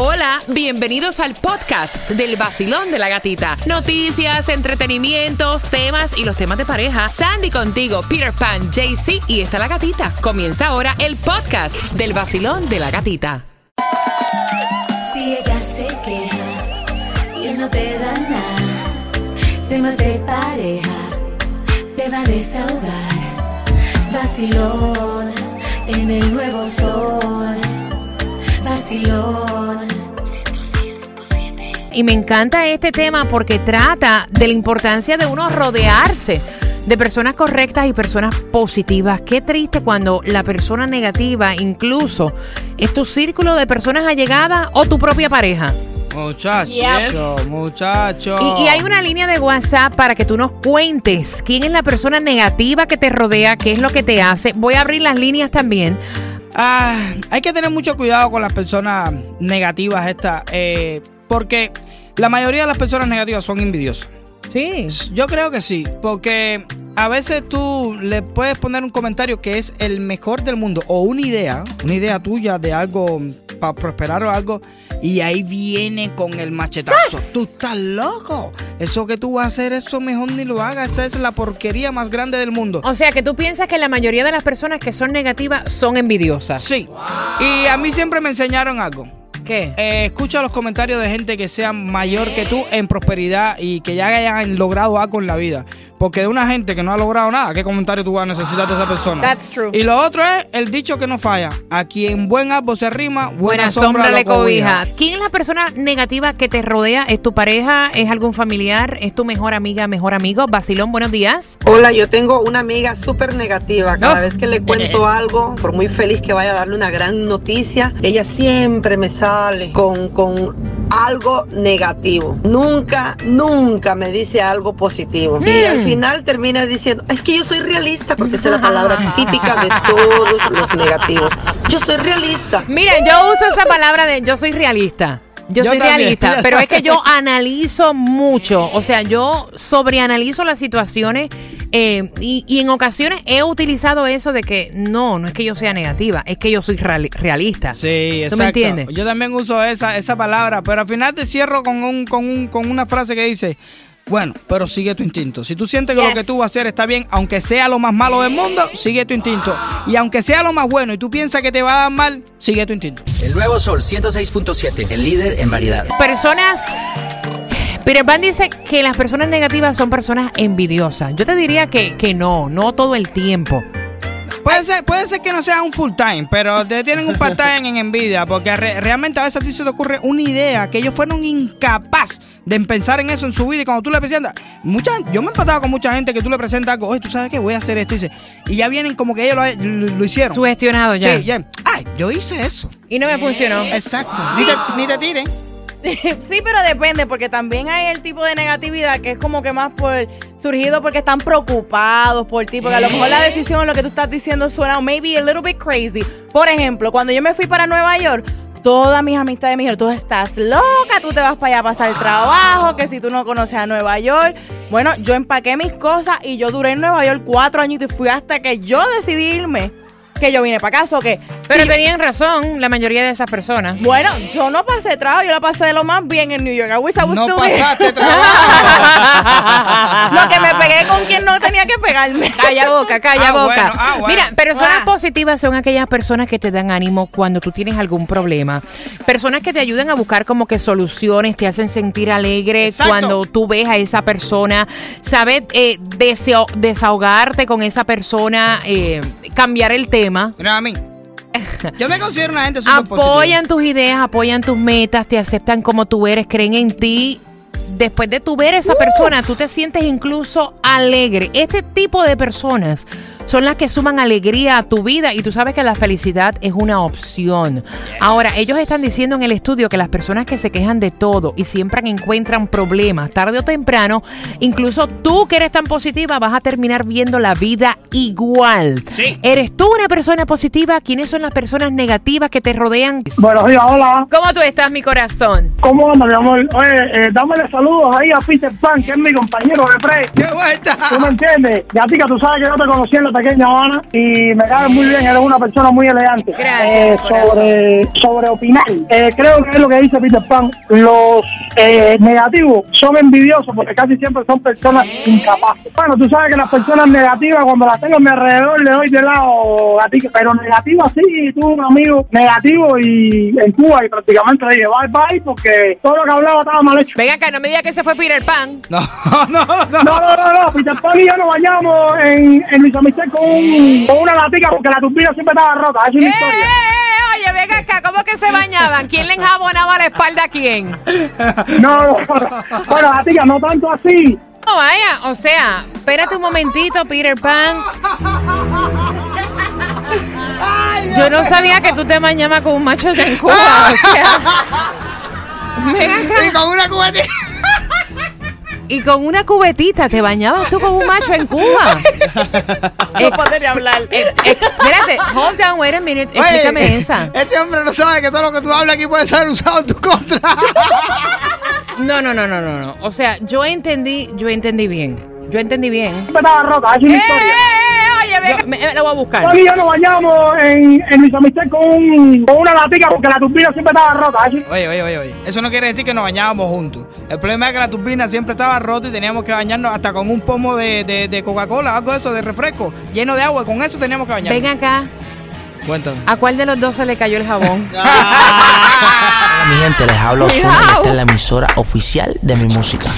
Hola, bienvenidos al podcast del vacilón de la gatita. Noticias, entretenimientos, temas y los temas de pareja. Sandy contigo, Peter Pan, JC y está la gatita. Comienza ahora el podcast del vacilón de la gatita. Si ella se queja y no te da nada, temas de pareja, te va a desahogar. Vacilón en el nuevo sol. Vacilón. Y me encanta este tema porque trata de la importancia de uno rodearse de personas correctas y personas positivas. Qué triste cuando la persona negativa incluso es tu círculo de personas allegadas o tu propia pareja. Muchacho, muchacho. Y, y hay una línea de WhatsApp para que tú nos cuentes quién es la persona negativa que te rodea, qué es lo que te hace. Voy a abrir las líneas también. Ah, hay que tener mucho cuidado con las personas negativas estas, eh, porque la mayoría de las personas negativas son envidiosas. Sí. Yo creo que sí, porque a veces tú le puedes poner un comentario que es el mejor del mundo o una idea, una idea tuya de algo para prosperar o algo, y ahí viene con el machetazo. Tú estás loco. Eso que tú vas a hacer, eso mejor ni lo hagas. Esa es la porquería más grande del mundo. O sea que tú piensas que la mayoría de las personas que son negativas son envidiosas. Sí. Y a mí siempre me enseñaron algo. Eh, escucha los comentarios de gente que sea mayor que tú en prosperidad y que ya hayan logrado algo en la vida. Porque de una gente que no ha logrado nada, ¿qué comentario tú vas a necesitar de esa persona? That's true. Y lo otro es el dicho que no falla. A quien buen árbol se arrima, buena, Buena sombra le cobija. ¿Quién es la persona negativa que te rodea? ¿Es tu pareja? ¿Es algún familiar? ¿Es tu mejor amiga, mejor amigo? Basilón, buenos días. Hola, yo tengo una amiga súper negativa. Cada No. vez que le cuento algo, por muy feliz que vaya a darle una gran noticia, ella siempre me sale con, con algo negativo. Nunca, nunca me dice algo positivo. Y al final termina diciendo, es que yo soy realista, porque esa es la palabra típica de todos los negativos. Yo soy realista. Mira, yo uso esa palabra de yo soy realista. Yo, Yo soy también. realista, pero es que yo analizo mucho, o sea, yo sobreanalizo las situaciones eh, y, y en ocasiones he utilizado eso de que no, no es que yo sea negativa, es que yo soy reali- realista. Sí, exacto. ¿Tú me entiendes? Yo también uso esa, esa palabra, pero al final te cierro con, un, con, un, con una frase que dice, bueno, pero sigue tu instinto. Si tú sientes que lo que tú vas a hacer está bien, aunque sea lo más malo del mundo, sigue tu instinto. Y aunque sea lo más bueno y tú piensas que te va a dar mal, sigue tu instinto. El nuevo Sol 106.7, el líder en variedad. Personas. Peter Pan dice que las personas negativas son personas envidiosas. Yo te diría que, que no, no todo el tiempo. Puede ser, puede ser que no sea un full time, pero te tienen un part time en envidia, porque re- realmente a veces a ti se te ocurre una idea que ellos fueron incapaz de pensar en eso en su vida y cuando tú le presentas, mucha yo me he empatado con mucha gente que tú le presentas algo, oye, tú sabes que voy a hacer esto, y, dice, y ya vienen como que ellos lo, lo- lo hicieron. Sugestionado ya. Sí, ya. Ay, yo hice eso. Y no me funcionó. Exacto. Ni te, ni te tiren. Sí, pero depende, porque también hay el tipo de negatividad que es como que más por surgido porque están preocupados por ti, porque a lo mejor la decisión, lo que tú estás diciendo suena maybe a little bit crazy. Por ejemplo, cuando yo me fui para Nueva York, todas mis amistades me dijeron, tú estás loca, tú te vas para allá a pasar trabajo, que si tú no conoces a Nueva York. Bueno, yo empaqué mis cosas y yo duré en Nueva York cuatro años y fui hasta que yo decidí irme, que yo vine para acá, o que... Pero sí, tenían razón la mayoría de esas personas. bueno, yo no pasé trabajo, yo la pasé de lo más bien en New York. I wish I was No still there. pasaste trabajo. Lo que me pegué con quien no tenía que pegarme. Calla boca, calla Ah, boca. bueno, ah, bueno. Mira, personas Ah. positivas son aquellas personas que te dan ánimo cuando tú tienes algún problema. Personas que te ayudan a buscar como que soluciones, te hacen sentir alegre Exacto. cuando tú ves a esa persona, sabes eh, deseo- desahogarte con esa persona, eh, cambiar el tema. Mira a mí. Yo me considero una gente súper positiva. Apoyan tus ideas, apoyan tus metas, te aceptan como tú eres, creen en ti. Después de tu ver a esa persona, tú te sientes incluso alegre. Este tipo de personas son las que suman alegría a tu vida y tú sabes que la felicidad es una opción. Ahora, ellos están diciendo en el estudio que las personas que se quejan de todo y siempre encuentran problemas, tarde o temprano, incluso tú que eres tan positiva vas a terminar viendo la vida igual. Sí. ¿Eres tú una persona positiva? ¿Quiénes son las personas negativas que te rodean? Buenos días, hola. ¿Cómo tú estás, mi corazón? ¿Cómo anda, mi amor? Oye, eh, dámele saludos ahí a Peter Pan, que es mi compañero de pre. ¡Qué vuelta! ¿Tú me entiendes? Gatica, tú sabes que yo te conocí en la pequeña Habana y me cae muy bien, eres una persona muy elegante. Gracias, Eh, sobre, sobre opinar, eh, creo que es lo que dice Peter Pan. Los eh, negativos son envidiosos porque casi siempre son personas incapaces. Bueno, tú sabes que las personas negativas, cuando las tengo a mi alrededor, le doy de lado a ti, pero negativo así, tú un amigo negativo y en Cuba y prácticamente le dije bye bye porque todo lo que hablaba estaba mal hecho. Venga acá, no me digas que se fue Peter Pan. No, no, no. No, no, no, no, Peter Pan y yo nos bañamos en, en Luis Amistad con, un- con una latica porque la turbina siempre estaba rota, es ¡Eh, una eh, historia. eh! Oye, venga acá, ¿cómo que se bañaban? ¿Quién le enjabonaba la espalda a quién? No, no, bueno, latica, no tanto así. No, vaya, o sea, espérate un momentito, Peter Pan. Yo no sabía que tú te bañabas con un macho de en Cuba. O sea, ven acá. Y con una cubetita. Y con una cubetita, ¿te bañabas tú con un macho en Cuba? No podría hablar. Eh, espérate, hold on, wait a minute, explícame Oye, esa. Este hombre no sabe que todo lo que tú hablas aquí puede ser usado en tu contra. No, no, no, no, no, no. O sea, yo entendí, yo entendí bien. Yo entendí bien. Siempre estaba rota, es una ¡Eh, historia. Eh, eh! Venga, me, me la voy a buscar. Y yo nos bañamos en, en Luis Amistad con, un- con una latica porque la turbina siempre estaba rota. una- Oye, oye, oye, oye. Eso no quiere decir que nos bañábamos juntos. El problema es que la turbina siempre estaba rota y teníamos que bañarnos hasta con un pomo de, de, de Coca-Cola, algo de eso, de refresco, lleno de agua. Con eso teníamos que bañarnos. Ven acá. Cuéntame. ¿A cuál de los dos se le cayó el jabón? Hola, mi gente, les hablo Zuna esta es la emisora oficial de mi música.